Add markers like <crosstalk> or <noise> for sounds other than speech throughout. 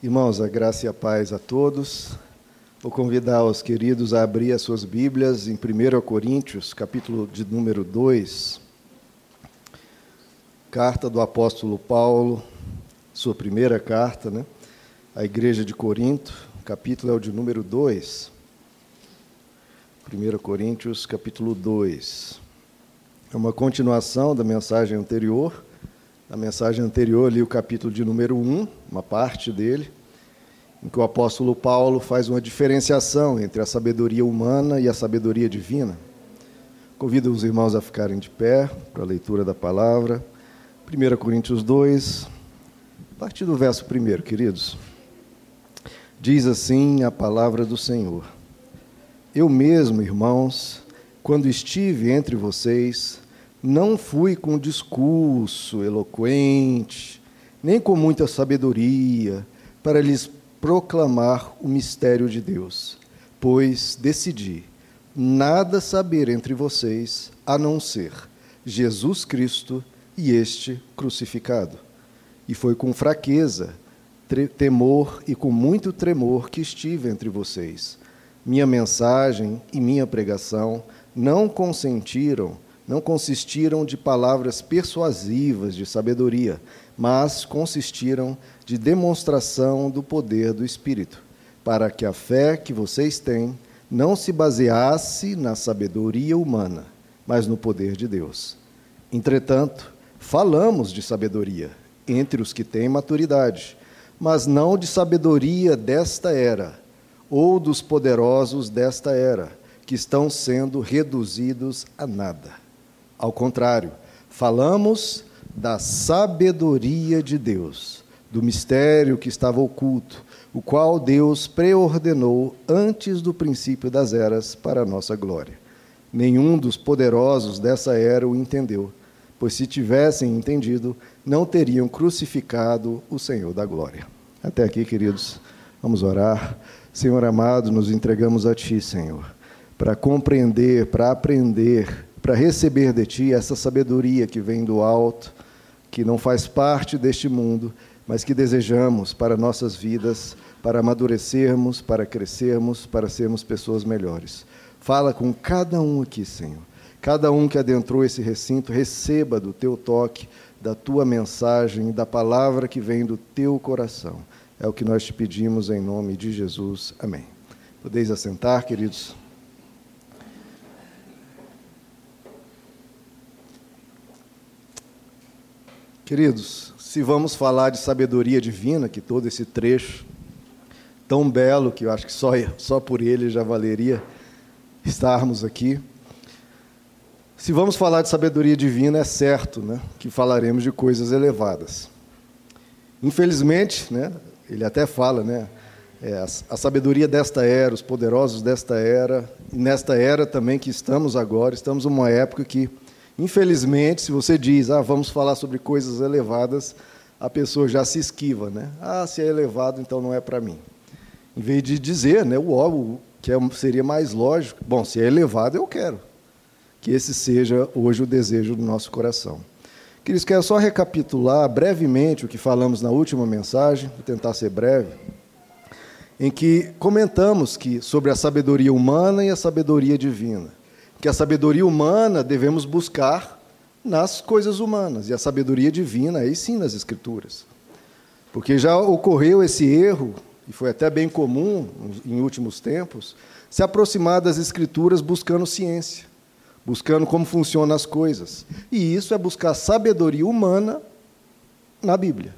Irmãos, a graça e a paz a todos. Vou convidar os queridos a abrir as suas Bíblias em 1 Coríntios, capítulo de número 2. Carta do apóstolo Paulo, sua primeira carta, né? A igreja de Corinto, capítulo é o de número 2. 1 Coríntios, capítulo 2. É uma continuação da mensagem anterior na mensagem anterior, ali o capítulo de número 1, uma parte dele, em que o apóstolo Paulo faz uma diferenciação entre a sabedoria humana e a sabedoria divina. Convido os irmãos a ficarem de pé para a leitura da palavra. 1 Coríntios 2, a partir do verso 1, queridos. Diz assim a palavra do Senhor: Eu mesmo, irmãos, quando estive entre vocês, não fui com discurso eloquente, nem com muita sabedoria, para lhes proclamar o mistério de Deus, pois decidi nada saber entre vocês a não ser Jesus Cristo e este crucificado. E foi com fraqueza, temor e com muito tremor que estive entre vocês. Minha mensagem e minha pregação não consentiram não consistiram de palavras persuasivas de sabedoria, mas consistiram de demonstração do poder do Espírito, para que a fé que vocês têm não se baseasse na sabedoria humana, mas no poder de Deus. Entretanto, falamos de sabedoria entre os que têm maturidade, mas não de sabedoria desta era, ou dos poderosos desta era, que estão sendo reduzidos a nada. Ao contrário, falamos da sabedoria de Deus, do mistério que estava oculto, o qual Deus preordenou antes do princípio das eras para a nossa glória. Nenhum dos poderosos dessa era o entendeu, pois se tivessem entendido, não teriam crucificado o Senhor da glória. Até aqui, queridos, vamos orar. Senhor amado, nos entregamos a Ti, Senhor, para compreender, para aprender para receber de ti essa sabedoria que vem do alto, que não faz parte deste mundo, mas que desejamos para nossas vidas, para amadurecermos, para crescermos, para sermos pessoas melhores. Fala com cada um aqui, Senhor. Cada um que adentrou esse recinto, receba do teu toque, da tua mensagem, da palavra que vem do teu coração. É o que nós te pedimos em nome de Jesus. Amém. Podeis assentar, queridos. Queridos, se vamos falar de sabedoria divina, que todo esse trecho tão belo, que eu acho que só, só por ele já valeria estarmos aqui. Se vamos falar de sabedoria divina, é certo né, que falaremos de coisas elevadas. Infelizmente, né, ele até fala, né, é, a, sabedoria desta era, os poderosos desta era, e nesta era também que estamos agora, estamos numa época que Infelizmente, se você diz, ah, vamos falar sobre coisas elevadas, a pessoa já se esquiva, né? Ah, se é elevado, então não é para mim. Em vez de dizer, né, o óbvio, que é, seria mais lógico, bom, se é elevado, eu quero. Que esse seja hoje o desejo do nosso coração. Queridos, quero só recapitular brevemente o que falamos na última mensagem, vou tentar ser breve, em que comentamos que sobre a sabedoria humana e a sabedoria divina que a sabedoria humana devemos buscar nas coisas humanas e a sabedoria divina aí sim nas escrituras. Porque já ocorreu esse erro, e foi até bem comum em últimos tempos, se aproximar das escrituras buscando ciência, buscando como funcionam as coisas. E isso é buscar sabedoria humana na Bíblia.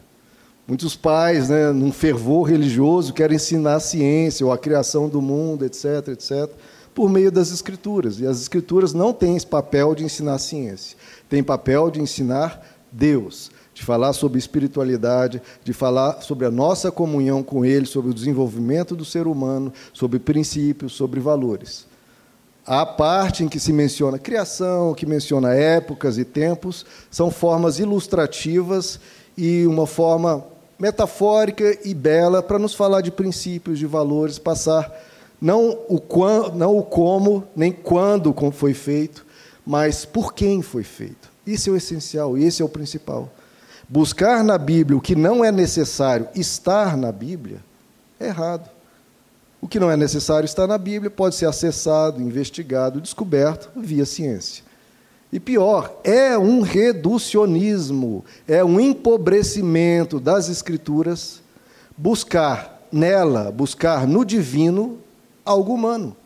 Muitos pais, né, num fervor religioso, querem ensinar a ciência ou a criação do mundo, etc, etc por meio das Escrituras. E as Escrituras não têm esse papel de ensinar ciência, tem papel de ensinar Deus, de falar sobre espiritualidade, de falar sobre a nossa comunhão com Ele, sobre o desenvolvimento do ser humano, sobre princípios, sobre valores. A parte em que se menciona criação, que menciona épocas e tempos, são formas ilustrativas e uma forma metafórica e bela para nos falar de princípios, de valores, passar não o, quando, não o como, nem quando foi feito, mas por quem foi feito. Isso é o essencial, esse é o principal. buscar na Bíblia o que não é necessário estar na Bíblia, é errado. O que não é necessário estar na Bíblia pode ser acessado, investigado, descoberto via ciência. E pior, é um reducionismo, é um empobrecimento das Escrituras buscar nela, buscar no divino algo humano.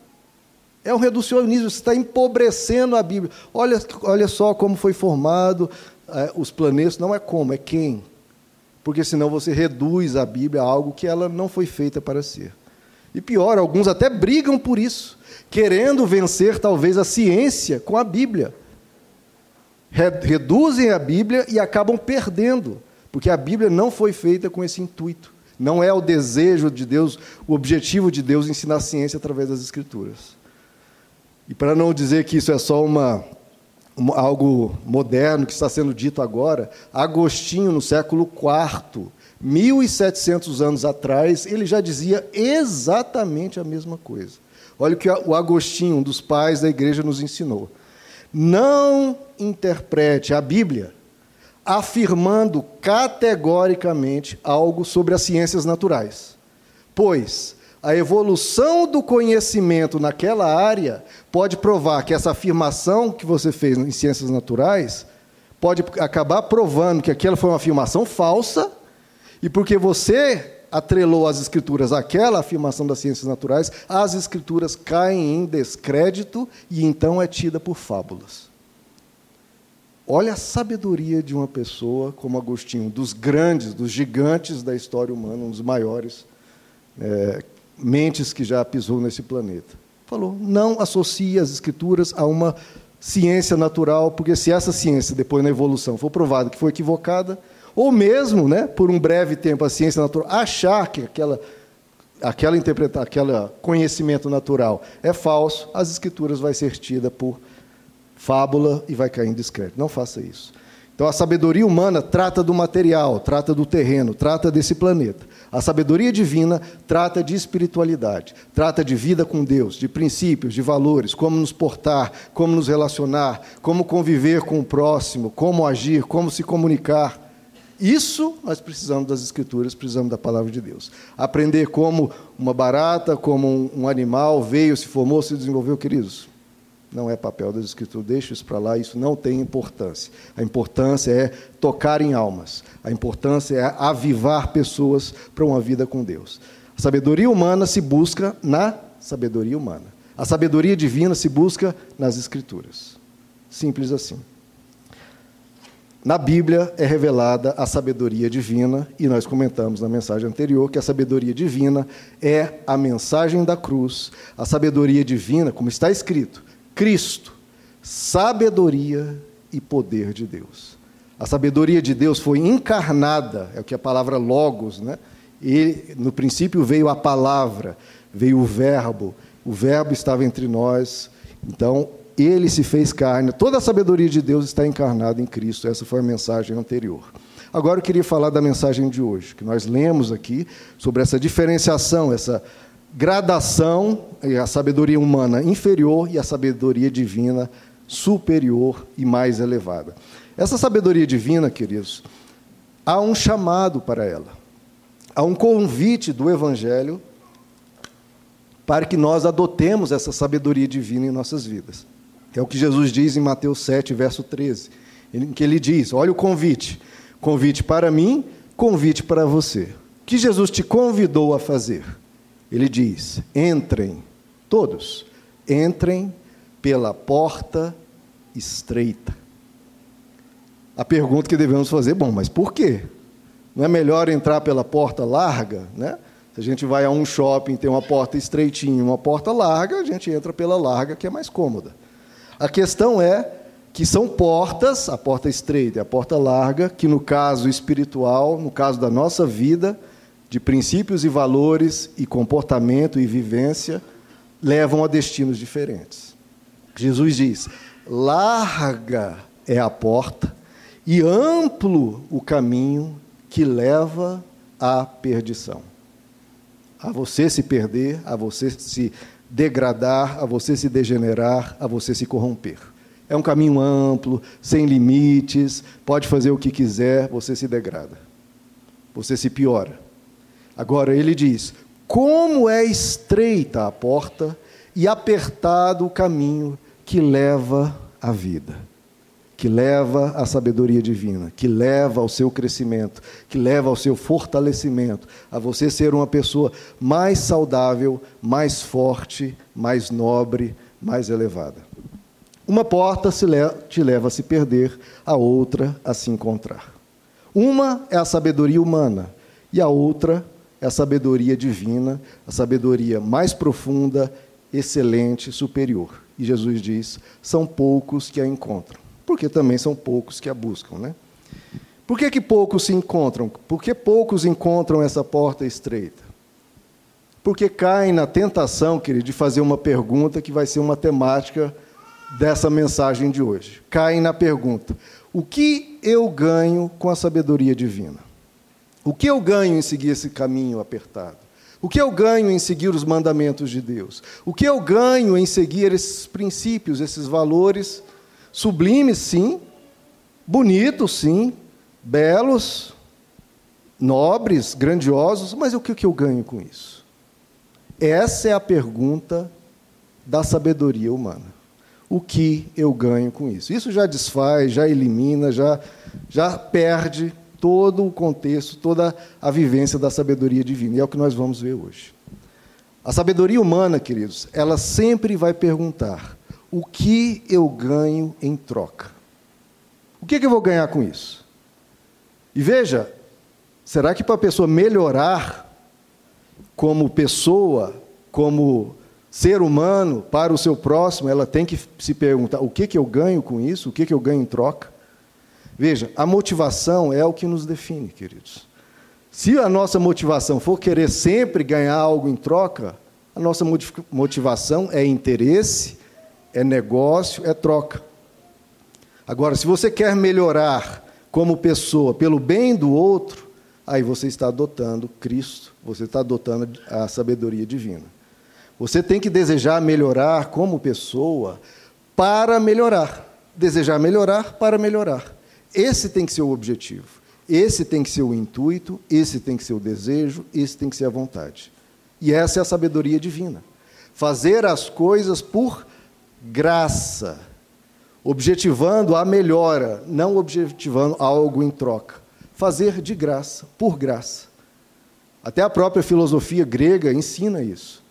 É um reducionismo, você está empobrecendo a Bíblia. Olha, olha só como foi formado é, os planetas, não é como, é quem. Porque senão você reduz a Bíblia a algo que ela não foi feita para ser. E pior, alguns até brigam por isso, querendo vencer talvez a ciência com a Bíblia. Reduzem a Bíblia e acabam perdendo, porque a Bíblia não foi feita com esse intuito. Não é o desejo de Deus, o objetivo de Deus ensinar a ciência através das Escrituras. E para não dizer que isso é só uma, uma, algo moderno que está sendo dito agora, Agostinho, no século IV, 1700 anos atrás, ele já dizia exatamente a mesma coisa. Olha o que o Agostinho, um dos pais da igreja, nos ensinou. Não interprete a Bíblia afirmando categoricamente algo sobre as ciências naturais, pois a evolução do conhecimento naquela área pode provar que essa afirmação que você fez em ciências naturais pode acabar provando que aquela foi uma afirmação falsa e porque você atrelou as escrituras àquela afirmação das ciências naturais, as escrituras caem em descrédito e então é tida por fábulas. Olha a sabedoria de uma pessoa como Agostinho, dos grandes, dos gigantes da história humana, um dos maiores é, mentes que já pisou nesse planeta. Falou: não associe as escrituras a uma ciência natural, porque se essa ciência, depois na evolução, for provada que foi equivocada, ou mesmo, né, por um breve tempo, a ciência natural achar que aquela, aquela interpretação, aquele conhecimento natural é falso, as escrituras vai ser tida por fábula e vai cair em descrédito. Não faça isso. Então, a sabedoria humana trata do material, trata do terreno, trata desse planeta. A sabedoria divina trata de espiritualidade, trata de vida com Deus, de princípios, de valores, como nos portar, como nos relacionar, como conviver com o próximo, como agir, como se comunicar. Isso nós precisamos das Escrituras, precisamos da palavra de Deus. Aprender como uma barata, como um animal veio, se formou, se desenvolveu, queridos. Não é papel das Escrituras, deixa isso para lá, isso não tem importância. A importância é tocar em almas, a importância é avivar pessoas para uma vida com Deus. A sabedoria humana se busca na sabedoria humana. A sabedoria divina se busca nas Escrituras. Simples assim. Na Bíblia é revelada a sabedoria divina, e nós comentamos na mensagem anterior que a sabedoria divina é a mensagem da cruz. A sabedoria divina, como está escrito, Cristo, sabedoria e poder de Deus. A sabedoria de Deus foi encarnada, é o que a palavra logos, né? E no princípio veio a palavra, veio o verbo, o verbo estava entre nós. Então, ele se fez carne. Toda a sabedoria de Deus está encarnada em Cristo. Essa foi a mensagem anterior. Agora eu queria falar da mensagem de hoje, que nós lemos aqui sobre essa diferenciação, essa gradação, a sabedoria humana inferior e a sabedoria divina superior e mais elevada. Essa sabedoria divina, queridos, há um chamado para ela. Há um convite do Evangelho para que nós adotemos essa sabedoria divina em nossas vidas. É o que Jesus diz em Mateus 7, verso 13, em que ele diz: Olha o convite. Convite para mim, convite para você. O que Jesus te convidou a fazer? Ele diz: Entrem, todos, entrem pela porta estreita. A pergunta que devemos fazer, bom, mas por quê? Não é melhor entrar pela porta larga, né? Se a gente vai a um shopping, tem uma porta estreitinha, uma porta larga, a gente entra pela larga, que é mais cômoda. A questão é que são portas, a porta estreita e a porta larga, que no caso espiritual, no caso da nossa vida, de princípios e valores e comportamento e vivência, levam a destinos diferentes. Jesus diz: larga é a porta e amplo o caminho que leva à perdição. A você se perder, a você se degradar, a você se degenerar, a você se corromper. É um caminho amplo, sem limites, pode fazer o que quiser, você se degrada. Você se piora. Agora ele diz: como é estreita a porta e apertado o caminho que leva à vida, que leva à sabedoria divina, que leva ao seu crescimento, que leva ao seu fortalecimento, a você ser uma pessoa mais saudável, mais forte, mais nobre, mais elevada. Uma porta te leva a se perder, a outra a se encontrar. Uma é a sabedoria humana e a outra é a sabedoria divina, a sabedoria mais profunda, excelente, superior. E Jesus diz: são poucos que a encontram, porque também são poucos que a buscam, né? Por que, que poucos se encontram? Porque poucos encontram essa porta estreita? Porque caem na tentação, querido, de fazer uma pergunta que vai ser uma temática dessa mensagem de hoje. Caem na pergunta: o que eu ganho com a sabedoria divina? O que eu ganho em seguir esse caminho apertado? O que eu ganho em seguir os mandamentos de Deus? O que eu ganho em seguir esses princípios, esses valores sublimes, sim, bonitos, sim, belos, nobres, grandiosos, mas o que eu ganho com isso? Essa é a pergunta da sabedoria humana o que eu ganho com isso. Isso já desfaz, já elimina, já, já perde todo o contexto, toda a vivência da sabedoria divina. E é o que nós vamos ver hoje. A sabedoria humana, queridos, ela sempre vai perguntar: o que eu ganho em troca? O que, que eu vou ganhar com isso? E veja, será que para a pessoa melhorar como pessoa, como ser humano para o seu próximo, ela tem que se perguntar: o que, que eu ganho com isso? O que, que eu ganho em troca? Veja, a motivação é o que nos define, queridos. Se a nossa motivação for querer sempre ganhar algo em troca, a nossa motivação é interesse, é negócio, é troca. Agora, se você quer melhorar como pessoa pelo bem do outro, aí você está adotando Cristo, você está adotando a sabedoria divina. Você tem que desejar melhorar como pessoa para melhorar. Desejar melhorar para melhorar. Esse tem que ser o objetivo. Esse tem que ser o intuito, esse tem que ser o desejo, esse tem que ser a vontade. E essa é a sabedoria divina. Fazer as coisas por graça, objetivando a melhora, não objetivando algo em troca. Fazer de graça, por graça. Até a própria filosofia grega ensina isso.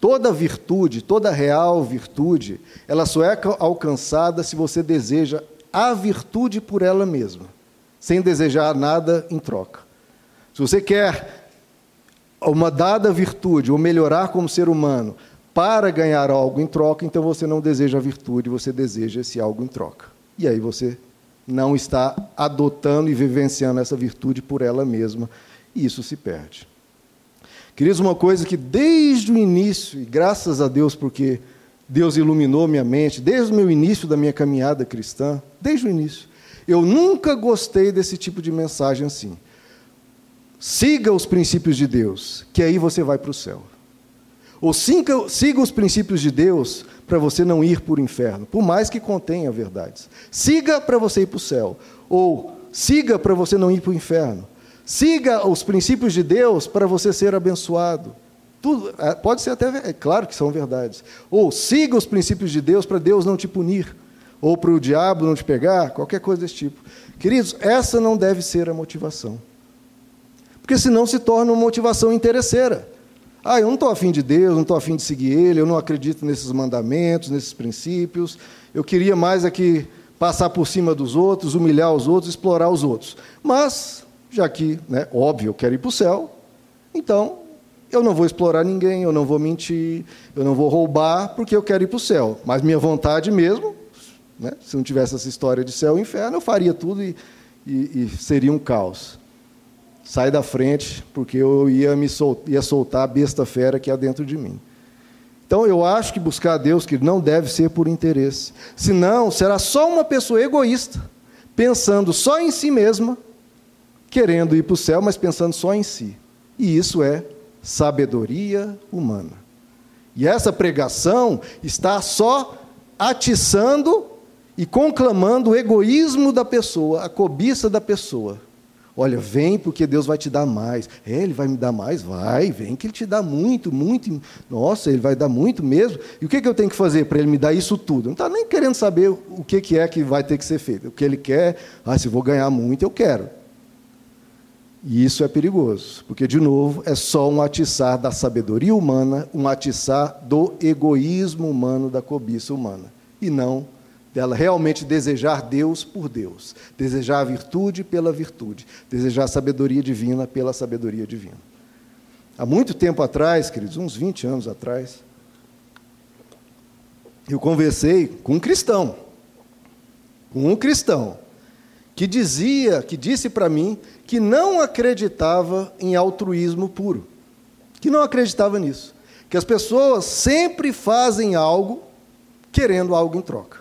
Toda virtude, toda real virtude, ela só é alcançada se você deseja a virtude por ela mesma, sem desejar nada em troca. Se você quer uma dada virtude ou melhorar como ser humano para ganhar algo em troca, então você não deseja a virtude, você deseja esse algo em troca. E aí você não está adotando e vivenciando essa virtude por ela mesma, e isso se perde. Queridos, uma coisa que desde o início, e graças a Deus porque Deus iluminou minha mente, desde o meu início da minha caminhada cristã, desde o início, eu nunca gostei desse tipo de mensagem assim. Siga os princípios de Deus, que aí você vai para o céu. Ou siga, siga os princípios de Deus para você não ir para o inferno, por mais que contenha verdades. Siga para você ir para o céu. Ou siga para você não ir para o inferno. Siga os princípios de Deus para você ser abençoado. Tudo, é, pode ser até, é claro que são verdades. Ou siga os princípios de Deus para Deus não te punir, ou para o diabo não te pegar, qualquer coisa desse tipo. Queridos, essa não deve ser a motivação. Porque senão se torna uma motivação interesseira. Ah, eu não estou afim de Deus, não estou afim de seguir Ele, eu não acredito nesses mandamentos, nesses princípios. Eu queria mais aqui passar por cima dos outros, humilhar os outros, explorar os outros. Mas já que, né, óbvio, eu quero ir para o céu, então eu não vou explorar ninguém, eu não vou mentir, eu não vou roubar, porque eu quero ir para o céu. Mas minha vontade mesmo, né, se não tivesse essa história de céu e inferno, eu faria tudo e, e, e seria um caos. Sai da frente, porque eu ia, me sol, ia soltar a besta fera que há dentro de mim. Então eu acho que buscar a Deus que não deve ser por interesse. Senão, será só uma pessoa egoísta, pensando só em si mesma querendo ir para o céu, mas pensando só em si. E isso é sabedoria humana. E essa pregação está só atiçando e conclamando o egoísmo da pessoa, a cobiça da pessoa. Olha, vem porque Deus vai te dar mais. É, Ele vai me dar mais? Vai, vem que Ele te dá muito, muito. Nossa, Ele vai dar muito mesmo. E o que, que eu tenho que fazer para Ele me dar isso tudo? Não está nem querendo saber o que, que é que vai ter que ser feito. O que Ele quer, ah, se vou ganhar muito, eu quero. E isso é perigoso, porque, de novo, é só um atiçar da sabedoria humana, um atiçar do egoísmo humano, da cobiça humana, e não dela realmente desejar Deus por Deus, desejar a virtude pela virtude, desejar a sabedoria divina pela sabedoria divina. Há muito tempo atrás, queridos, uns 20 anos atrás, eu conversei com um cristão, com um cristão, que dizia, que disse para mim que não acreditava em altruísmo puro, que não acreditava nisso, que as pessoas sempre fazem algo querendo algo em troca.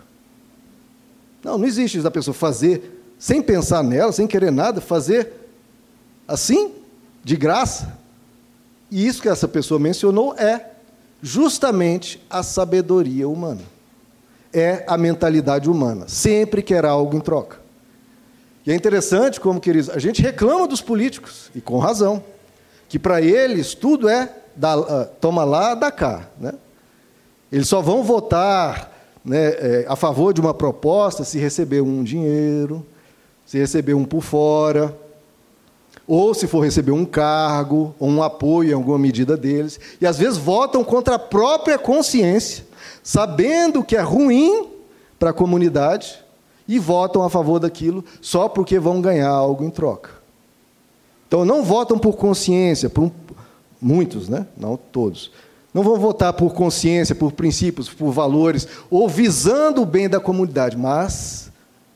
Não, não existe isso da pessoa fazer sem pensar nela, sem querer nada, fazer assim, de graça. E isso que essa pessoa mencionou é justamente a sabedoria humana. É a mentalidade humana. Sempre quer algo em troca. E é interessante como, queridos, a gente reclama dos políticos, e com razão, que para eles tudo é da, uh, toma lá, dá cá. Né? Eles só vão votar né, é, a favor de uma proposta se receber um dinheiro, se receber um por fora, ou se for receber um cargo, ou um apoio em alguma medida deles, e às vezes votam contra a própria consciência, sabendo que é ruim para a comunidade, e votam a favor daquilo só porque vão ganhar algo em troca. Então não votam por consciência, por um, muitos, né? não todos, não vão votar por consciência, por princípios, por valores, ou visando o bem da comunidade, mas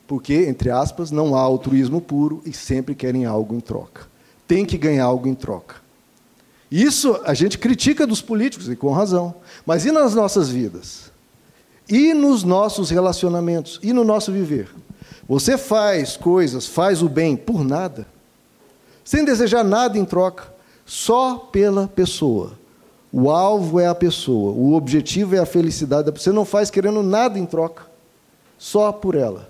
porque, entre aspas, não há altruísmo puro e sempre querem algo em troca. Tem que ganhar algo em troca. Isso a gente critica dos políticos, e com razão. Mas e nas nossas vidas? E nos nossos relacionamentos? E no nosso viver? Você faz coisas, faz o bem por nada, sem desejar nada em troca, só pela pessoa o alvo é a pessoa, o objetivo é a felicidade. Você não faz querendo nada em troca, só por ela.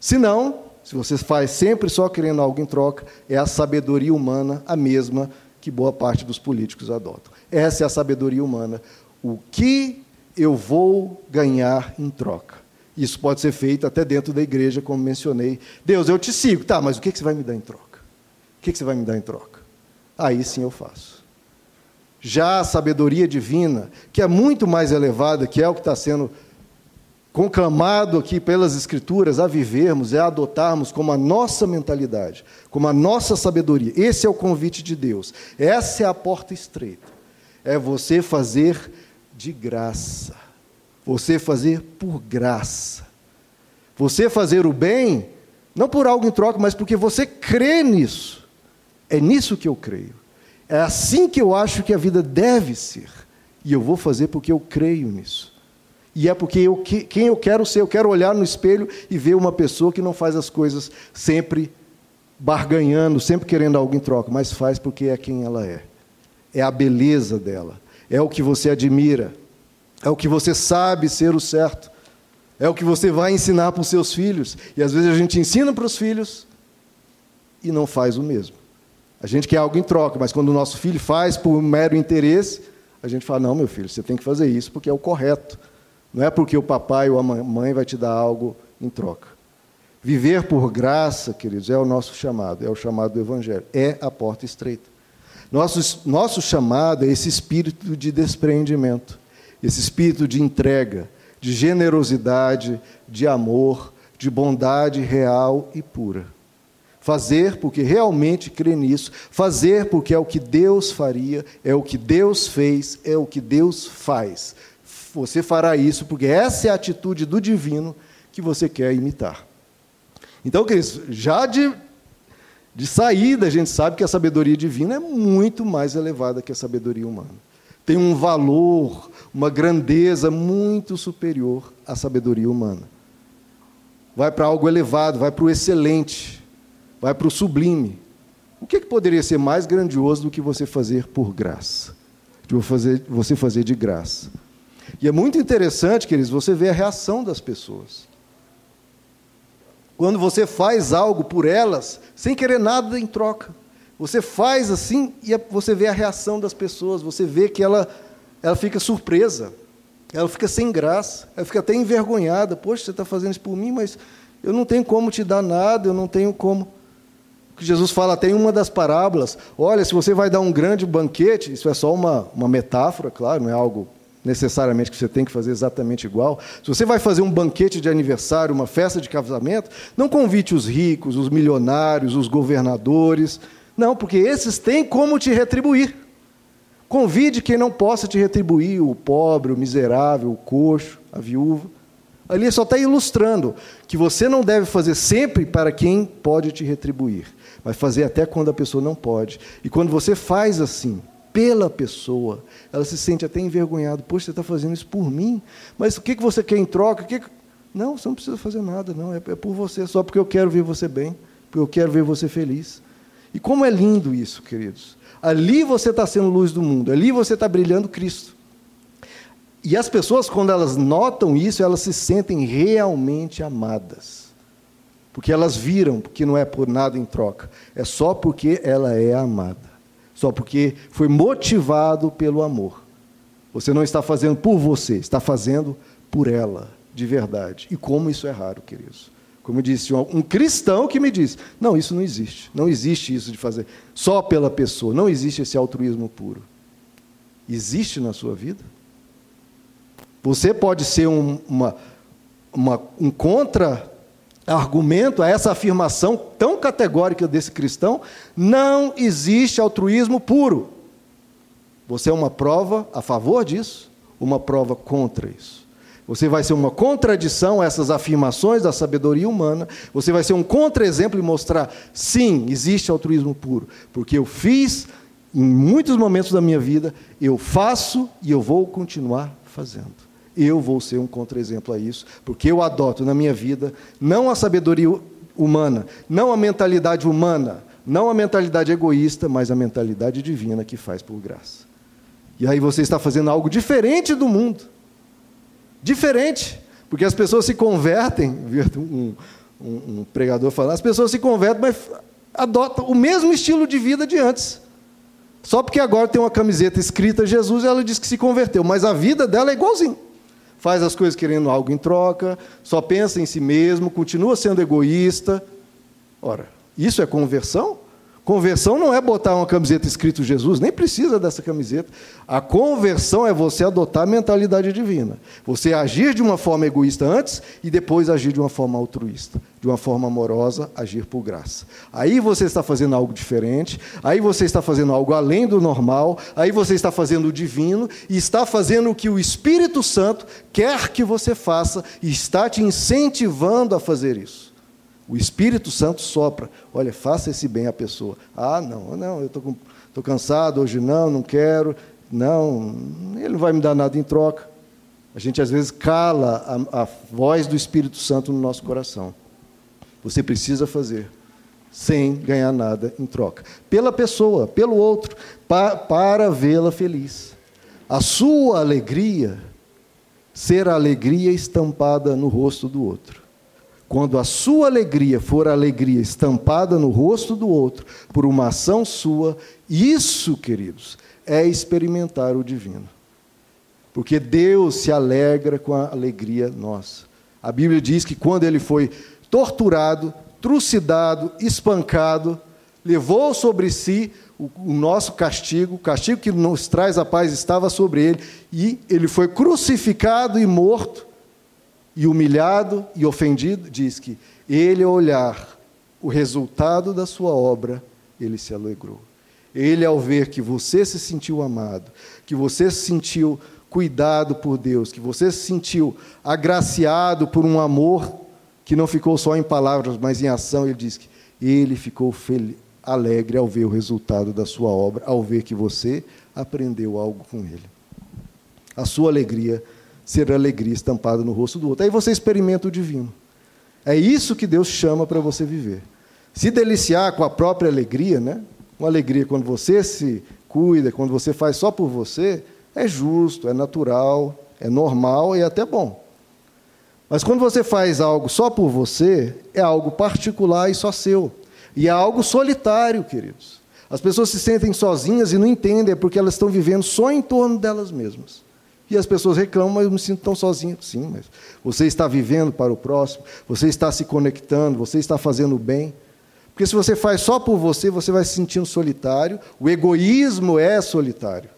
Se não, se você faz sempre só querendo algo em troca, é a sabedoria humana a mesma que boa parte dos políticos adotam. Essa é a sabedoria humana. O que eu vou ganhar em troca? Isso pode ser feito até dentro da igreja, como mencionei. Deus, eu te sigo. Tá, mas o que você vai me dar em troca? O que você vai me dar em troca? Aí sim eu faço. Já a sabedoria divina, que é muito mais elevada, que é o que está sendo conclamado aqui pelas Escrituras a vivermos, é a adotarmos como a nossa mentalidade, como a nossa sabedoria. Esse é o convite de Deus. Essa é a porta estreita. É você fazer de graça. Você fazer por graça. Você fazer o bem, não por algo em troca, mas porque você crê nisso. É nisso que eu creio. É assim que eu acho que a vida deve ser. E eu vou fazer porque eu creio nisso. E é porque eu, quem eu quero ser, eu quero olhar no espelho e ver uma pessoa que não faz as coisas sempre barganhando, sempre querendo algo em troca, mas faz porque é quem ela é. É a beleza dela. É o que você admira. É o que você sabe ser o certo. É o que você vai ensinar para os seus filhos. E às vezes a gente ensina para os filhos e não faz o mesmo. A gente quer algo em troca, mas quando o nosso filho faz por mero interesse, a gente fala: não, meu filho, você tem que fazer isso porque é o correto. Não é porque o papai ou a mãe vai te dar algo em troca. Viver por graça, queridos, é o nosso chamado, é o chamado do Evangelho, é a porta estreita. Nosso, nosso chamado é esse espírito de despreendimento, esse espírito de entrega, de generosidade, de amor, de bondade real e pura. Fazer porque realmente crê nisso, fazer porque é o que Deus faria, é o que Deus fez, é o que Deus faz. Você fará isso porque essa é a atitude do divino que você quer imitar. Então, queridos, já de, de saída a gente sabe que a sabedoria divina é muito mais elevada que a sabedoria humana. Tem um valor, uma grandeza muito superior à sabedoria humana. Vai para algo elevado, vai para o excelente vai para o sublime. O que, que poderia ser mais grandioso do que você fazer por graça? De você fazer de graça. E é muito interessante, queridos, você ver a reação das pessoas. Quando você faz algo por elas, sem querer nada em troca. Você faz assim e você vê a reação das pessoas, você vê que ela, ela fica surpresa, ela fica sem graça, ela fica até envergonhada. Poxa, você está fazendo isso por mim, mas eu não tenho como te dar nada, eu não tenho como. Jesus fala até em uma das parábolas: olha, se você vai dar um grande banquete, isso é só uma, uma metáfora, claro, não é algo necessariamente que você tem que fazer exatamente igual. Se você vai fazer um banquete de aniversário, uma festa de casamento, não convite os ricos, os milionários, os governadores. Não, porque esses têm como te retribuir. Convide quem não possa te retribuir, o pobre, o miserável, o coxo, a viúva. Ali só está ilustrando que você não deve fazer sempre para quem pode te retribuir, mas fazer até quando a pessoa não pode. E quando você faz assim, pela pessoa, ela se sente até envergonhada. Poxa, você está fazendo isso por mim, mas o que você quer em troca? Não, você não precisa fazer nada, não. É, é por você, só porque eu quero ver você bem, porque eu quero ver você feliz. E como é lindo isso, queridos. Ali você está sendo luz do mundo, ali você está brilhando Cristo. E as pessoas, quando elas notam isso, elas se sentem realmente amadas. Porque elas viram que não é por nada em troca, é só porque ela é amada. Só porque foi motivado pelo amor. Você não está fazendo por você, está fazendo por ela, de verdade. E como isso é raro, queridos. Como disse um cristão que me disse: não, isso não existe. Não existe isso de fazer só pela pessoa. Não existe esse altruísmo puro. Existe na sua vida? Você pode ser um, uma, uma, um contra-argumento a essa afirmação tão categórica desse cristão: não existe altruísmo puro. Você é uma prova a favor disso, uma prova contra isso. Você vai ser uma contradição a essas afirmações da sabedoria humana. Você vai ser um contra-exemplo e mostrar, sim, existe altruísmo puro. Porque eu fiz em muitos momentos da minha vida, eu faço e eu vou continuar fazendo eu vou ser um contra-exemplo a isso, porque eu adoto na minha vida não a sabedoria humana, não a mentalidade humana, não a mentalidade egoísta, mas a mentalidade divina que faz por graça. E aí você está fazendo algo diferente do mundo. Diferente, porque as pessoas se convertem, <laughs> um, um, um pregador falando, as pessoas se convertem, mas adotam o mesmo estilo de vida de antes. Só porque agora tem uma camiseta escrita Jesus, ela diz que se converteu, mas a vida dela é igualzinho faz as coisas querendo algo em troca, só pensa em si mesmo, continua sendo egoísta. Ora, isso é conversão? Conversão não é botar uma camiseta escrito Jesus, nem precisa dessa camiseta. A conversão é você adotar a mentalidade divina. Você agir de uma forma egoísta antes e depois agir de uma forma altruísta, de uma forma amorosa, agir por graça. Aí você está fazendo algo diferente, aí você está fazendo algo além do normal, aí você está fazendo o divino e está fazendo o que o Espírito Santo quer que você faça e está te incentivando a fazer isso. O Espírito Santo sopra. Olha, faça esse bem à pessoa. Ah, não, não, eu estou cansado hoje, não, não quero. Não, ele não vai me dar nada em troca. A gente às vezes cala a, a voz do Espírito Santo no nosso coração. Você precisa fazer, sem ganhar nada em troca. Pela pessoa, pelo outro, pa, para vê-la feliz. A sua alegria ser a alegria estampada no rosto do outro. Quando a sua alegria for a alegria estampada no rosto do outro por uma ação sua, isso, queridos, é experimentar o divino. Porque Deus se alegra com a alegria nossa. A Bíblia diz que quando ele foi torturado, trucidado, espancado, levou sobre si o, nosso castigo, o castigo que nos traz a paz estava sobre ele, e ele foi crucificado e morto e humilhado e ofendido, diz que ele, ao olhar o resultado da sua obra, ele se alegrou. Ele, ao ver que você se sentiu amado, que você se sentiu cuidado por Deus, que você se sentiu agraciado por um amor que não ficou só em palavras, mas em ação, ele diz que ele ficou feliz, alegre ao ver o resultado da sua obra, ao ver que você aprendeu algo com ele. A sua alegria ser alegria estampada no rosto do outro. Aí você experimenta o divino. É isso que Deus chama para você viver. Se deliciar com a própria alegria, né? Uma alegria quando você se cuida, quando você faz só por você, é justo, é natural, é normal e até bom. Mas quando você faz algo só por você, é algo particular e só seu. E é algo solitário, queridos. As pessoas se sentem sozinhas e não entendem, é porque elas estão vivendo só em torno delas mesmas. E as pessoas reclamam, mas eu me sinto tão sozinho. Sim, mas você está vivendo para o próximo, você está se conectando, você está fazendo bem. Porque se você faz só por você, você vai se sentindo solitário. O egoísmo é solitário.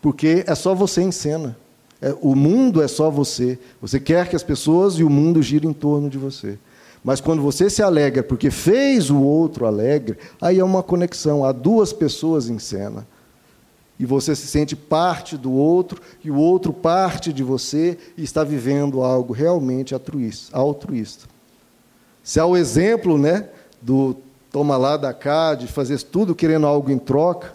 Porque é só você em cena. É, o mundo é só você. Você quer que as pessoas e o mundo girem em torno de você. Mas quando você se alegra porque fez o outro alegre, aí é uma conexão. Há duas pessoas em cena. E você se sente parte do outro, e o outro parte de você, e está vivendo algo realmente altruísta. Se há o exemplo né, do toma lá da cá, de fazer tudo querendo algo em troca,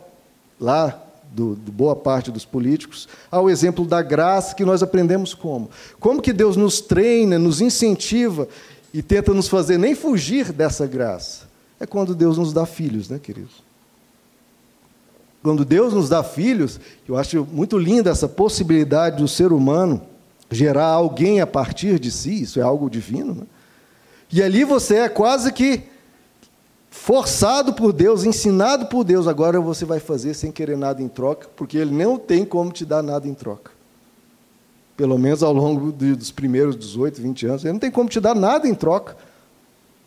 lá do, de boa parte dos políticos, há o exemplo da graça que nós aprendemos como. Como que Deus nos treina, nos incentiva e tenta nos fazer nem fugir dessa graça. É quando Deus nos dá filhos, né, queridos? Quando Deus nos dá filhos, eu acho muito linda essa possibilidade do ser humano gerar alguém a partir de si, isso é algo divino, né? E ali você é quase que forçado por Deus, ensinado por Deus, agora você vai fazer sem querer nada em troca, porque Ele não tem como te dar nada em troca. Pelo menos ao longo dos primeiros 18, 20 anos, Ele não tem como te dar nada em troca.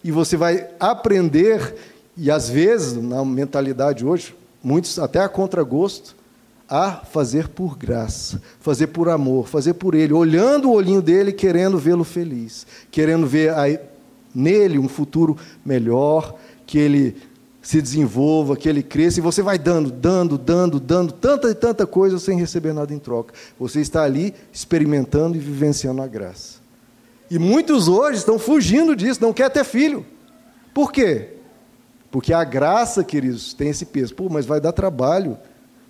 E você vai aprender, e às vezes, na mentalidade hoje, muitos até a contragosto, a fazer por graça, fazer por amor, fazer por Ele, olhando o olhinho dele, querendo vê-lo feliz, querendo ver nele um futuro melhor, que ele se desenvolva, que ele cresça, e você vai dando, dando, dando, dando tanta e tanta coisa sem receber nada em troca. Você está ali experimentando e vivenciando a graça. E muitos hoje estão fugindo disso, não quer ter filho. Por quê? Porque a graça, queridos, tem esse peso. Pô, mas vai dar trabalho.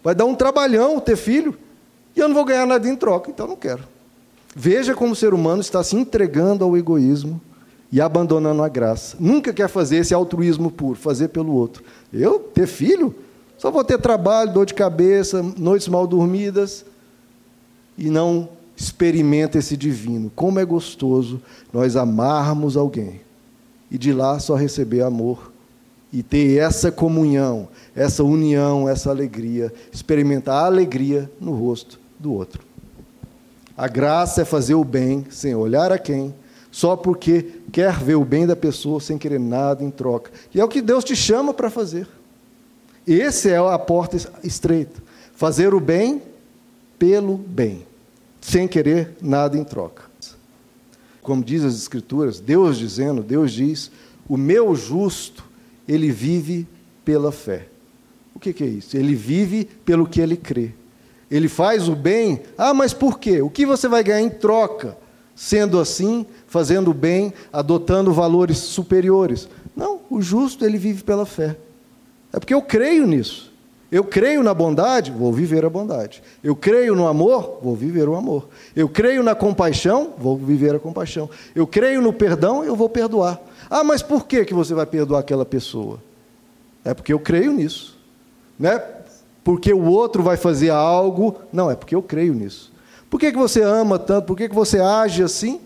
Vai dar um trabalhão ter filho. E eu não vou ganhar nada em troca, então não quero. Veja como o ser humano está se entregando ao egoísmo e abandonando a graça. Nunca quer fazer esse altruísmo puro, fazer pelo outro. Eu, ter filho, só vou ter trabalho, dor de cabeça, noites mal dormidas, e não experimenta esse divino. Como é gostoso nós amarmos alguém e de lá só receber amor e ter essa comunhão, essa união, essa alegria, experimentar a alegria no rosto do outro. A graça é fazer o bem sem olhar a quem, só porque quer ver o bem da pessoa sem querer nada em troca. E é o que Deus te chama para fazer. Essa é a porta estreita. Fazer o bem pelo bem, sem querer nada em troca. Como diz as Escrituras, Deus dizendo, Deus diz: o meu justo, ele vive pela fé. O que, que é isso? Ele vive pelo que ele crê. Ele faz o bem. Ah, mas por quê? O que você vai ganhar em troca? Sendo assim, fazendo o bem, adotando valores superiores. Não, o justo ele vive pela fé. É porque eu creio nisso. Eu creio na bondade, vou viver a bondade. Eu creio no amor, vou viver o amor. Eu creio na compaixão, vou viver a compaixão. Eu creio no perdão, eu vou perdoar. Ah, mas por que, que você vai perdoar aquela pessoa? É porque eu creio nisso. Não é porque o outro vai fazer algo. Não, é porque eu creio nisso. Por que, que você ama tanto? Por que, que você age assim?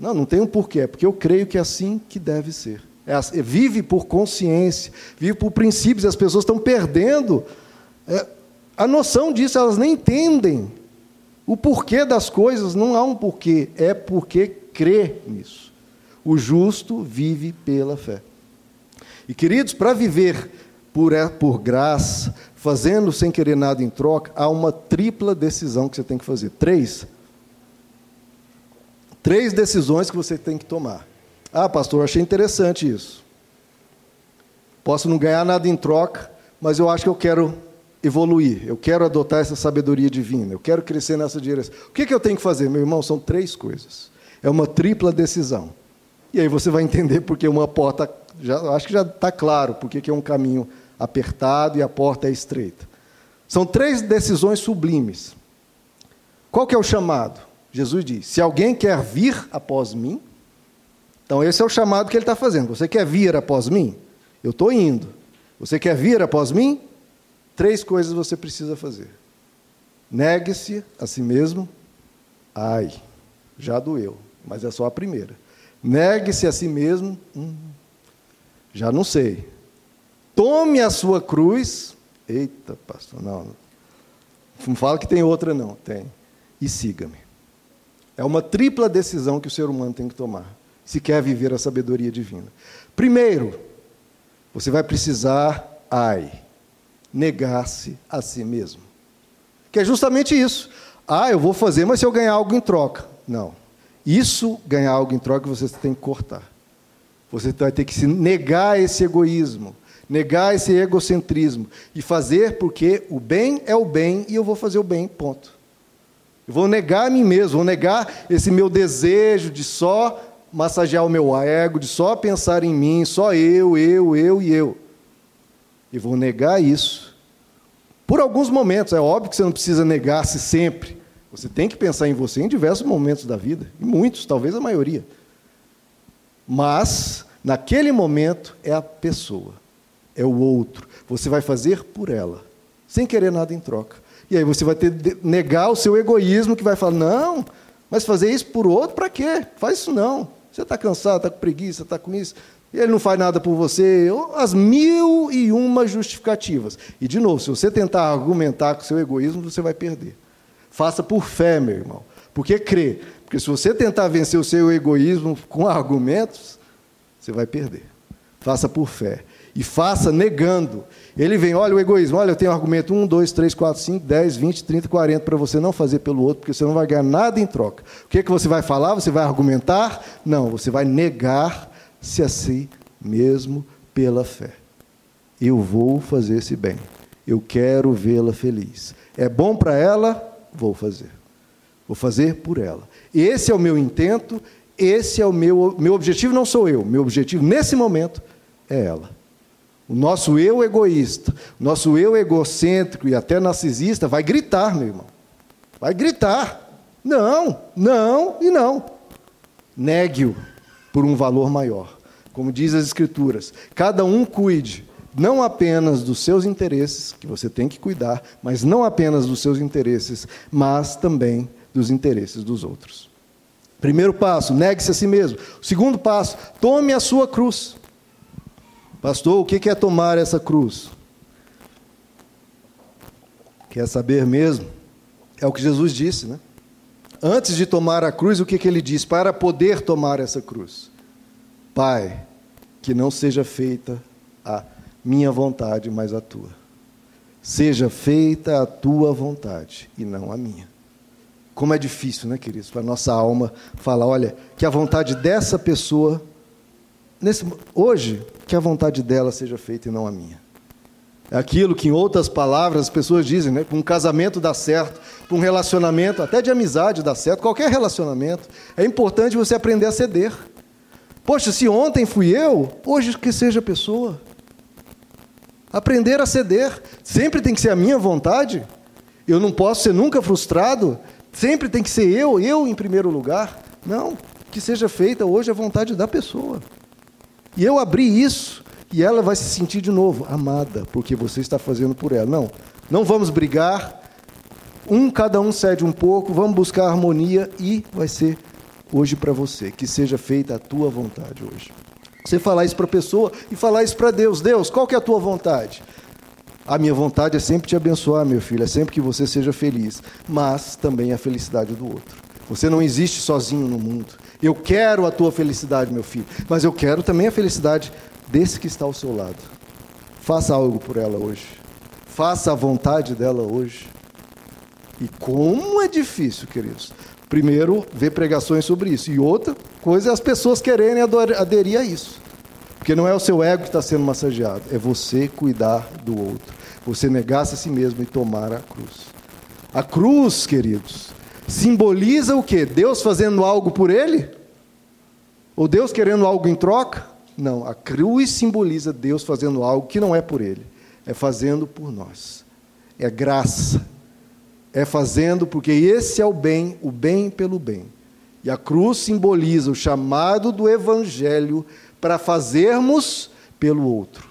Não, não tem um porquê, é porque eu creio que é assim que deve ser. É, é, vive por consciência, vive por princípios, e as pessoas estão perdendo é, a noção disso, elas nem entendem o porquê das coisas, não há um porquê, é porque crê nisso. O justo vive pela fé. E queridos, para viver por, é, por graça, fazendo sem querer nada em troca, há uma tripla decisão que você tem que fazer. Três. Três decisões que você tem que tomar. Ah, pastor, achei interessante isso. Posso não ganhar nada em troca, mas eu acho que eu quero evoluir, eu quero adotar essa sabedoria divina, eu quero crescer nessa direção. O que, que eu tenho que fazer, meu irmão? São três coisas. É uma tripla decisão. E aí você vai entender porque uma porta, já, acho que já está claro, porque que é um caminho apertado e a porta é estreita. São três decisões sublimes. Qual que é o chamado? Jesus diz: se alguém quer vir após mim, então esse é o chamado que ele está fazendo. Você quer vir após mim? Eu estou indo. Você quer vir após mim? Três coisas você precisa fazer. Negue-se a si mesmo. Ai. já doeu, mas é só a primeira. Negue-se a si mesmo, hum, já não sei. Tome a sua cruz. Eita, pastor, não. Não fala que tem outra, não. Tem. E siga-me. É uma tripla decisão que o ser humano tem que tomar, se quer viver a sabedoria divina. Primeiro, você vai precisar, ai, negar-se a si mesmo. Que é justamente isso. Ah, eu vou fazer, mas se eu ganhar algo em troca. Não. Isso, ganhar algo em troca, você tem que cortar. Você vai ter que se negar esse egoísmo, negar esse egocentrismo e fazer porque o bem é o bem e eu vou fazer o bem, ponto. Eu vou negar a mim mesmo, vou negar esse meu desejo de só massagear o meu ego, de só pensar em mim, só eu, eu, eu e eu. E vou negar isso. Por alguns momentos, é óbvio que você não precisa negar-se sempre. Você tem que pensar em você em diversos momentos da vida, em muitos, talvez a maioria. Mas, naquele momento, é a pessoa, é o outro. Você vai fazer por ela, sem querer nada em troca. E aí você vai ter negar o seu egoísmo, que vai falar: não, mas fazer isso por outro, para quê? Faz isso não. Você está cansado, está com preguiça, está com isso. E ele não faz nada por você. As mil e uma justificativas. E, de novo, se você tentar argumentar com seu egoísmo, você vai perder. Faça por fé, meu irmão. Porque crê. Porque se você tentar vencer o seu egoísmo com argumentos, você vai perder. Faça por fé. E faça negando. Ele vem, olha o egoísmo, olha, eu tenho argumento 1, 2, 3, 4, 5, 10, 20, 30, 40 para você não fazer pelo outro, porque você não vai ganhar nada em troca. O que, é que você vai falar? Você vai argumentar? Não, você vai negar-se a si mesmo pela fé. Eu vou fazer esse bem. Eu quero vê-la feliz. É bom para ela? Vou fazer. Vou fazer por ela. Esse é o meu intento, esse é o meu, meu objetivo, não sou eu. Meu objetivo nesse momento é ela. O nosso eu egoísta, o nosso eu egocêntrico e até narcisista vai gritar, meu irmão. Vai gritar. Não, não e não. Negue-o por um valor maior. Como diz as Escrituras, cada um cuide não apenas dos seus interesses, que você tem que cuidar, mas não apenas dos seus interesses, mas também dos interesses dos outros. Primeiro passo, negue-se a si mesmo. Segundo passo, tome a sua cruz. Pastor, o que é tomar essa cruz? Quer saber mesmo? É o que Jesus disse, né? Antes de tomar a cruz, o que, que ele diz? Para poder tomar essa cruz. Pai, que não seja feita a minha vontade, mas a tua. Seja feita a tua vontade e não a minha. Como é difícil, né, queridos, para a nossa alma falar: olha, que a vontade dessa pessoa, nesse, hoje, que a vontade dela seja feita e não a minha. É aquilo que, em outras palavras, as pessoas dizem, né? um casamento dá certo, para um relacionamento, até de amizade dá certo, qualquer relacionamento, é importante você aprender a ceder. Poxa, se ontem fui eu, hoje que seja a pessoa. Aprender a ceder. Sempre tem que ser a minha vontade. Eu não posso ser nunca frustrado. Sempre tem que ser eu, eu em primeiro lugar. Não, que seja feita hoje a vontade da pessoa. E eu abri isso e ela vai se sentir de novo amada, porque você está fazendo por ela. Não, não vamos brigar. Um cada um cede um pouco, vamos buscar harmonia e vai ser hoje para você, que seja feita a tua vontade hoje. Você falar isso para a pessoa e falar isso para Deus. Deus, qual que é a tua vontade? A minha vontade é sempre te abençoar, meu filho, é sempre que você seja feliz, mas também a felicidade do outro. Você não existe sozinho no mundo. Eu quero a tua felicidade, meu filho, mas eu quero também a felicidade desse que está ao seu lado. Faça algo por ela hoje. Faça a vontade dela hoje. E como é difícil, queridos. Primeiro, ver pregações sobre isso. E outra coisa é as pessoas quererem aderir a isso. Porque não é o seu ego que está sendo massageado, é você cuidar do outro. Você negar-se a si mesmo e tomar a cruz. A cruz, queridos, simboliza o quê? Deus fazendo algo por ele? Ou Deus querendo algo em troca? Não, a cruz simboliza Deus fazendo algo que não é por ele, é fazendo por nós. É graça. É fazendo porque esse é o bem, o bem pelo bem. E a cruz simboliza o chamado do evangelho para fazermos pelo outro.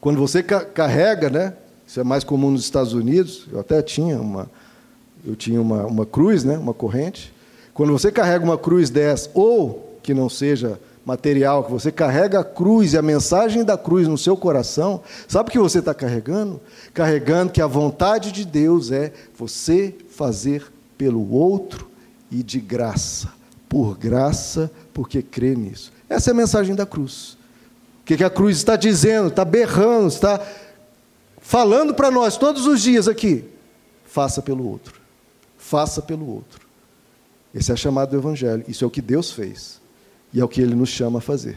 Quando você carrega, né? Isso é mais comum nos Estados Unidos. Eu até tinha uma, eu tinha uma, uma cruz, né? Uma corrente. Quando você carrega uma cruz dessa, ou que não seja material, que você carrega a cruz e a mensagem da cruz no seu coração, sabe o que você está carregando? Carregando que a vontade de Deus é você fazer pelo outro e de graça, por graça, porque crê nisso. Essa é a mensagem da cruz. O que, a cruz está dizendo? Está berrando, está falando para nós todos os dias aqui. Faça pelo outro. Faça pelo outro. Esse é chamado do Evangelho. Isso é o que Deus fez. E é o que Ele nos chama a fazer.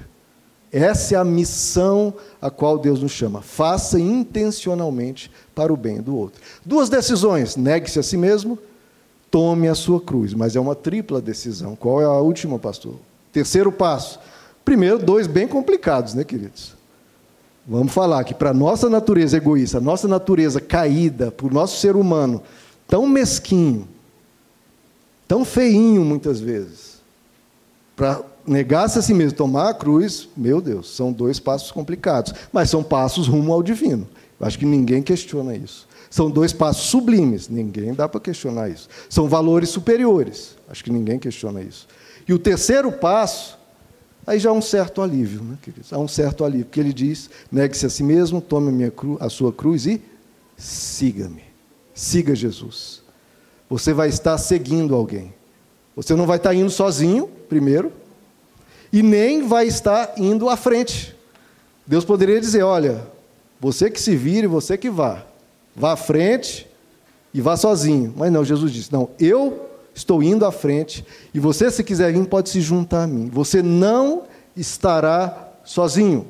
Essa é a missão a qual Deus nos chama. Faça intencionalmente para o bem do outro. Duas decisões: negue-se a si mesmo, tome a sua cruz. Mas é uma tripla decisão. Qual é a última, pastor? Terceiro passo. Primeiro, dois bem complicados, né, queridos? Vamos falar que para a nossa natureza egoísta, a nossa natureza caída, para o nosso ser humano tão mesquinho, tão feinho muitas vezes, para negar-se a si mesmo, tomar a cruz, meu Deus, são dois passos complicados, mas são passos rumo ao divino. Acho que ninguém questiona isso. São dois passos sublimes, ninguém dá para questionar isso. São valores superiores, acho que ninguém questiona isso. E o terceiro passo Aí já há um certo alívio, né, queridos? Há um certo alívio, porque ele diz: negue-se a si mesmo, tome a, minha cru, a sua cruz e siga-me. Siga Jesus. Você vai estar seguindo alguém. Você não vai estar indo sozinho, primeiro, e nem vai estar indo à frente. Deus poderia dizer: olha, você que se vire, você que vá. Vá à frente e vá sozinho. Mas não, Jesus disse: não, eu estou indo à frente, e você, se quiser vir, pode se juntar a mim. Você não estará sozinho.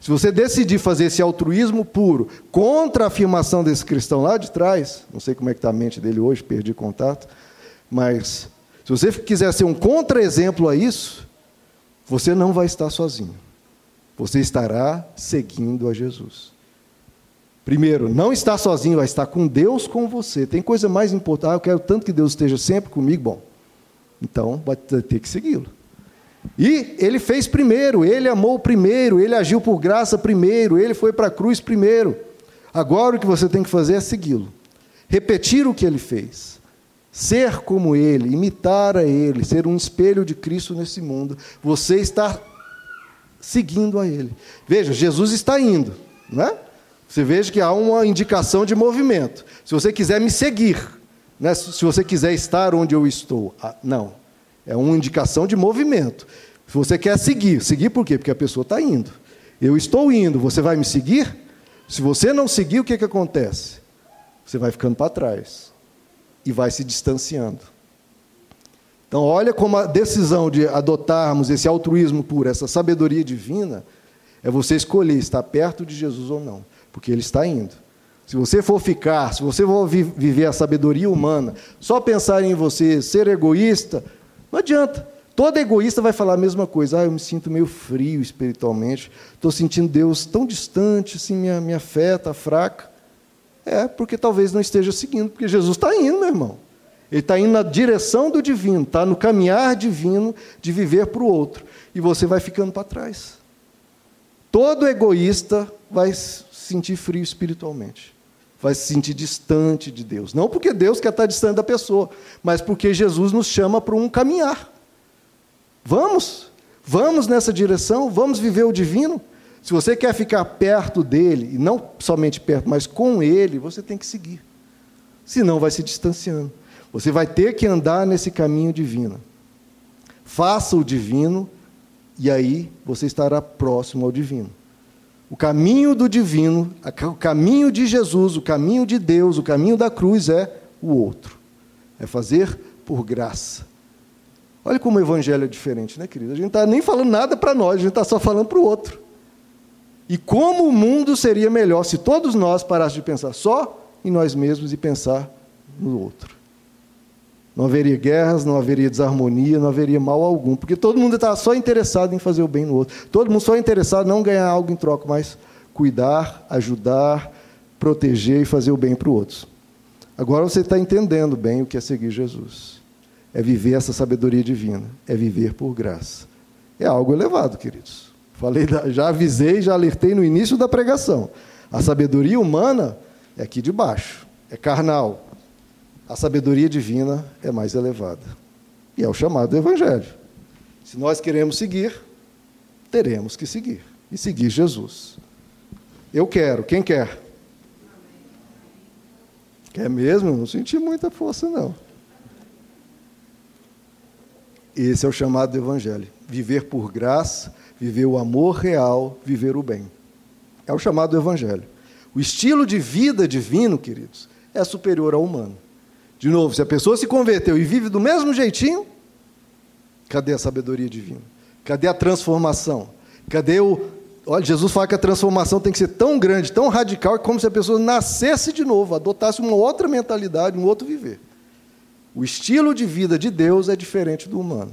Se você decidir fazer esse altruísmo puro contra a afirmação desse cristão lá de trás, não sei como é que está a mente dele hoje, perdi contato, mas se você quiser ser um contra-exemplo a isso, você não vai estar sozinho. Você estará seguindo a Jesus. Primeiro, não estar sozinho, vai estar com Deus com você. Tem coisa mais importante. Ah, eu quero tanto que Deus esteja sempre comigo. Bom, então vai ter que segui-lo. E ele fez primeiro, ele amou primeiro, ele agiu por graça primeiro, ele foi para a cruz primeiro. Agora o que você tem que fazer é segui-lo. Repetir o que ele fez. Ser como ele, imitar a ele, ser um espelho de Cristo nesse mundo. Você está seguindo a ele. Veja, Jesus está indo, não é? Você veja que há uma indicação de movimento. Se você quiser me seguir, né? se você quiser estar onde eu estou, ah, não. É uma indicação de movimento. Se você quer seguir, seguir por quê? Porque a pessoa está indo. Eu estou indo, você vai me seguir? Se você não seguir, o que, que acontece? Você vai ficando para trás e vai se distanciando. Então, olha como a decisão de adotarmos esse altruísmo puro, essa sabedoria divina, é você escolher estar perto de Jesus ou não porque ele está indo. Se você for ficar, se você for viver a sabedoria humana, só pensar em você, ser egoísta, não adianta. Todo egoísta vai falar a mesma coisa. Ah, eu me sinto meio frio espiritualmente, estou sentindo Deus tão distante, assim, minha, minha fé está fraca. É, porque talvez não esteja seguindo, porque Jesus está indo, meu irmão. Ele está indo na direção do divino, está no caminhar divino de viver para o outro. E você vai ficando para trás. Todo egoísta vai sentir frio espiritualmente. Vai se sentir distante de Deus. Não porque Deus quer estar distante da pessoa, mas porque Jesus nos chama para um caminhar. Vamos, vamos nessa direção, vamos viver o divino. Se você quer ficar perto dele, e não somente perto, mas com ele, você tem que seguir. Senão vai se distanciando. Você vai ter que andar nesse caminho divino. Faça o divino, e aí você estará próximo ao divino. O caminho do divino, o caminho de Jesus, o caminho de Deus, o caminho da cruz é o outro. É fazer por graça. Olha como o evangelho é diferente, né, querido? A gente não está nem falando nada para nós, a gente está só falando para o outro. E como o mundo seria melhor se todos nós parássemos de pensar só em nós mesmos e pensar no outro. Não haveria guerras, não haveria desarmonia, não haveria mal algum, porque todo mundo está só interessado em fazer o bem no outro. Todo mundo só interessado em não ganhar algo em troca, mas cuidar, ajudar, proteger e fazer o bem para os outros. Agora você está entendendo bem o que é seguir Jesus. É viver essa sabedoria divina, é viver por graça. É algo elevado, queridos. Falei, já avisei, já alertei no início da pregação. A sabedoria humana é aqui de baixo, é carnal, a sabedoria divina é mais elevada. E é o chamado do Evangelho. Se nós queremos seguir, teremos que seguir. E seguir Jesus. Eu quero. Quem quer? Quer mesmo? Não senti muita força, não. Esse é o chamado do Evangelho. Viver por graça, viver o amor real, viver o bem. É o chamado do Evangelho. O estilo de vida divino, queridos, é superior ao humano. De novo, se a pessoa se converteu e vive do mesmo jeitinho, cadê a sabedoria divina? Cadê a transformação? Cadê o. Olha, Jesus fala que a transformação tem que ser tão grande, tão radical, como se a pessoa nascesse de novo, adotasse uma outra mentalidade, um outro viver. O estilo de vida de Deus é diferente do humano.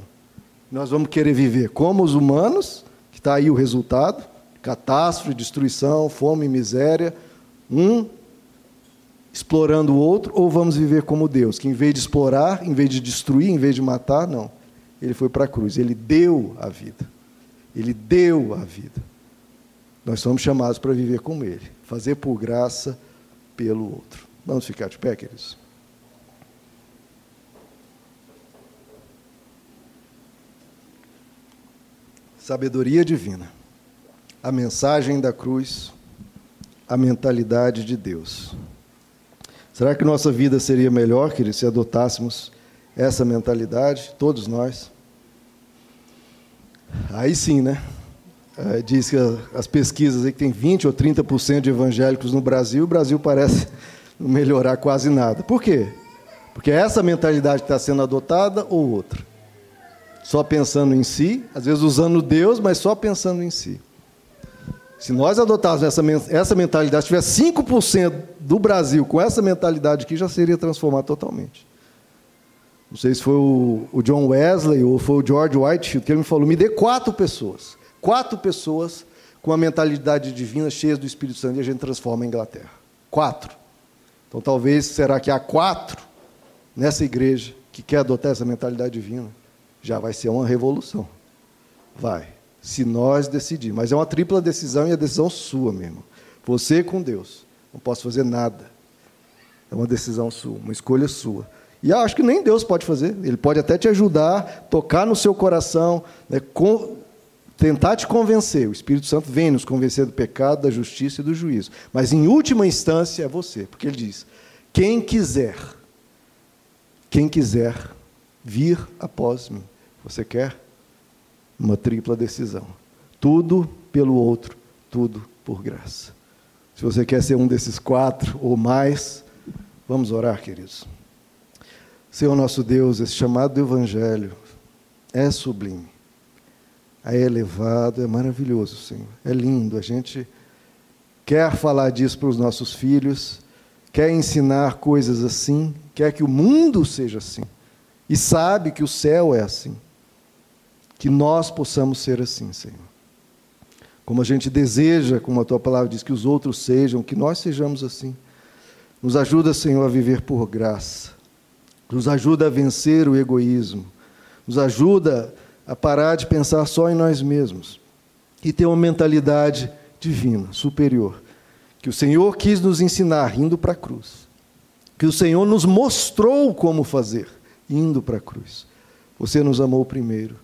Nós vamos querer viver como os humanos, que está aí o resultado: catástrofe, destruição, fome miséria. Um explorando o outro, ou vamos viver como Deus, que em vez de explorar, em vez de destruir, em vez de matar, não. Ele foi para a cruz, ele deu a vida. Ele deu a vida. Nós somos chamados para viver como Ele, fazer por graça pelo outro. Vamos ficar de pé, queridos? Sabedoria divina, a mensagem da cruz, a mentalidade de Deus. Será que nossa vida seria melhor, queridos, se adotássemos essa mentalidade, todos nós? Aí sim, né? É, diz que as pesquisas aí que tem 20 ou 30% de evangélicos no Brasil, o Brasil parece não melhorar quase nada. Por quê? Porque é essa mentalidade que está sendo adotada ou outra. Só pensando em si, às vezes usando Deus, mas só pensando em si. Se nós adotássemos essa, essa mentalidade, se tivesse 5% do Brasil com essa mentalidade aqui, já seria transformado totalmente. Não sei se foi o, o John Wesley ou foi o George Whitefield, que ele me falou: me dê quatro pessoas. Quatro pessoas com a mentalidade divina, cheias do Espírito Santo, e a gente transforma a Inglaterra. Quatro. Então, talvez, será que há quatro nessa igreja que quer adotar essa mentalidade divina? Já vai ser uma revolução. Vai. Se nós decidirmos. Mas é uma tripla decisão e a decisão sua mesmo. Você com Deus. Não posso fazer nada. É uma decisão sua, uma escolha sua. E acho que nem Deus pode fazer. Ele pode até te ajudar, tocar no seu coração, né, com, tentar te convencer. O Espírito Santo vem nos convencer do pecado, da justiça e do juízo. Mas em última instância é você, porque ele diz: quem quiser, quem quiser vir após mim. Você quer? Uma tripla decisão. Tudo pelo outro, tudo por graça. Se você quer ser um desses quatro ou mais, vamos orar, queridos. Senhor nosso Deus, esse chamado do Evangelho é sublime, é elevado, é maravilhoso, Senhor. É lindo. A gente quer falar disso para os nossos filhos, quer ensinar coisas assim, quer que o mundo seja assim, e sabe que o céu é assim. Que nós possamos ser assim, Senhor. Como a gente deseja, como a tua palavra diz, que os outros sejam, que nós sejamos assim. Nos ajuda, Senhor, a viver por graça nos ajuda a vencer o egoísmo, nos ajuda a parar de pensar só em nós mesmos e ter uma mentalidade divina, superior, que o Senhor quis nos ensinar indo para a cruz, que o Senhor nos mostrou como fazer indo para a cruz. Você nos amou primeiro.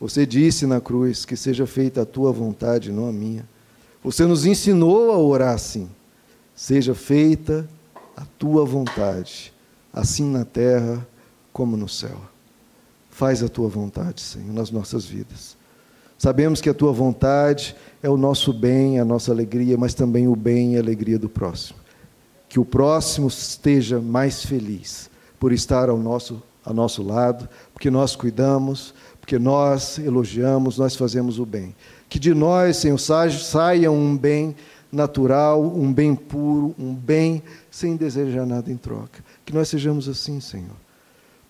Você disse na cruz que seja feita a tua vontade, não a minha. Você nos ensinou a orar assim: seja feita a tua vontade assim na terra como no céu. Faz a tua vontade, Senhor, nas nossas vidas. Sabemos que a tua vontade é o nosso bem, a nossa alegria, mas também o bem e a alegria do próximo. Que o próximo esteja mais feliz por estar ao nosso, ao nosso lado, porque nós cuidamos, porque nós elogiamos, nós fazemos o bem. Que de nós, Senhor, saia um bem natural, um bem puro, um bem sem desejar nada em troca. Que nós sejamos assim, Senhor.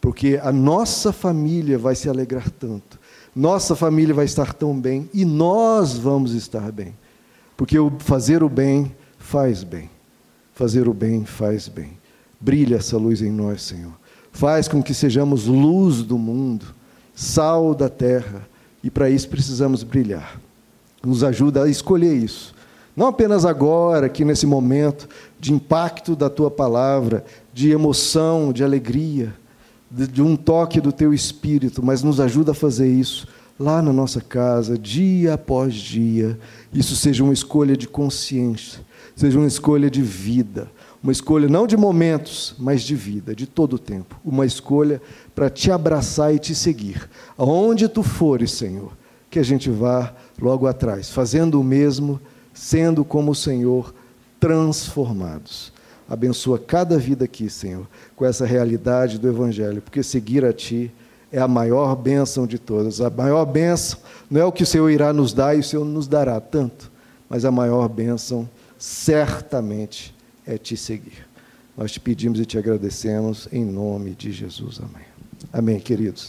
Porque a nossa família vai se alegrar tanto, nossa família vai estar tão bem e nós vamos estar bem. Porque o fazer o bem faz bem. Fazer o bem faz bem. Brilha essa luz em nós, Senhor. Faz com que sejamos luz do mundo, sal da terra, e para isso precisamos brilhar. Nos ajuda a escolher isso não apenas agora, aqui nesse momento de impacto da tua palavra, de emoção, de alegria, de um toque do teu espírito, mas nos ajuda a fazer isso lá na nossa casa, dia após dia. Isso seja uma escolha de consciência, seja uma escolha de vida, uma escolha não de momentos, mas de vida, de todo o tempo. Uma escolha para te abraçar e te seguir. Aonde tu fores, Senhor, que a gente vá logo atrás, fazendo o mesmo, sendo como o Senhor, transformados. Abençoa cada vida aqui, Senhor, com essa realidade do Evangelho, porque seguir a Ti é a maior bênção de todas. A maior bênção não é o que o Senhor irá nos dar e o Senhor nos dará tanto, mas a maior bênção certamente é te seguir. Nós te pedimos e te agradecemos em nome de Jesus. Amém. Amém, queridos.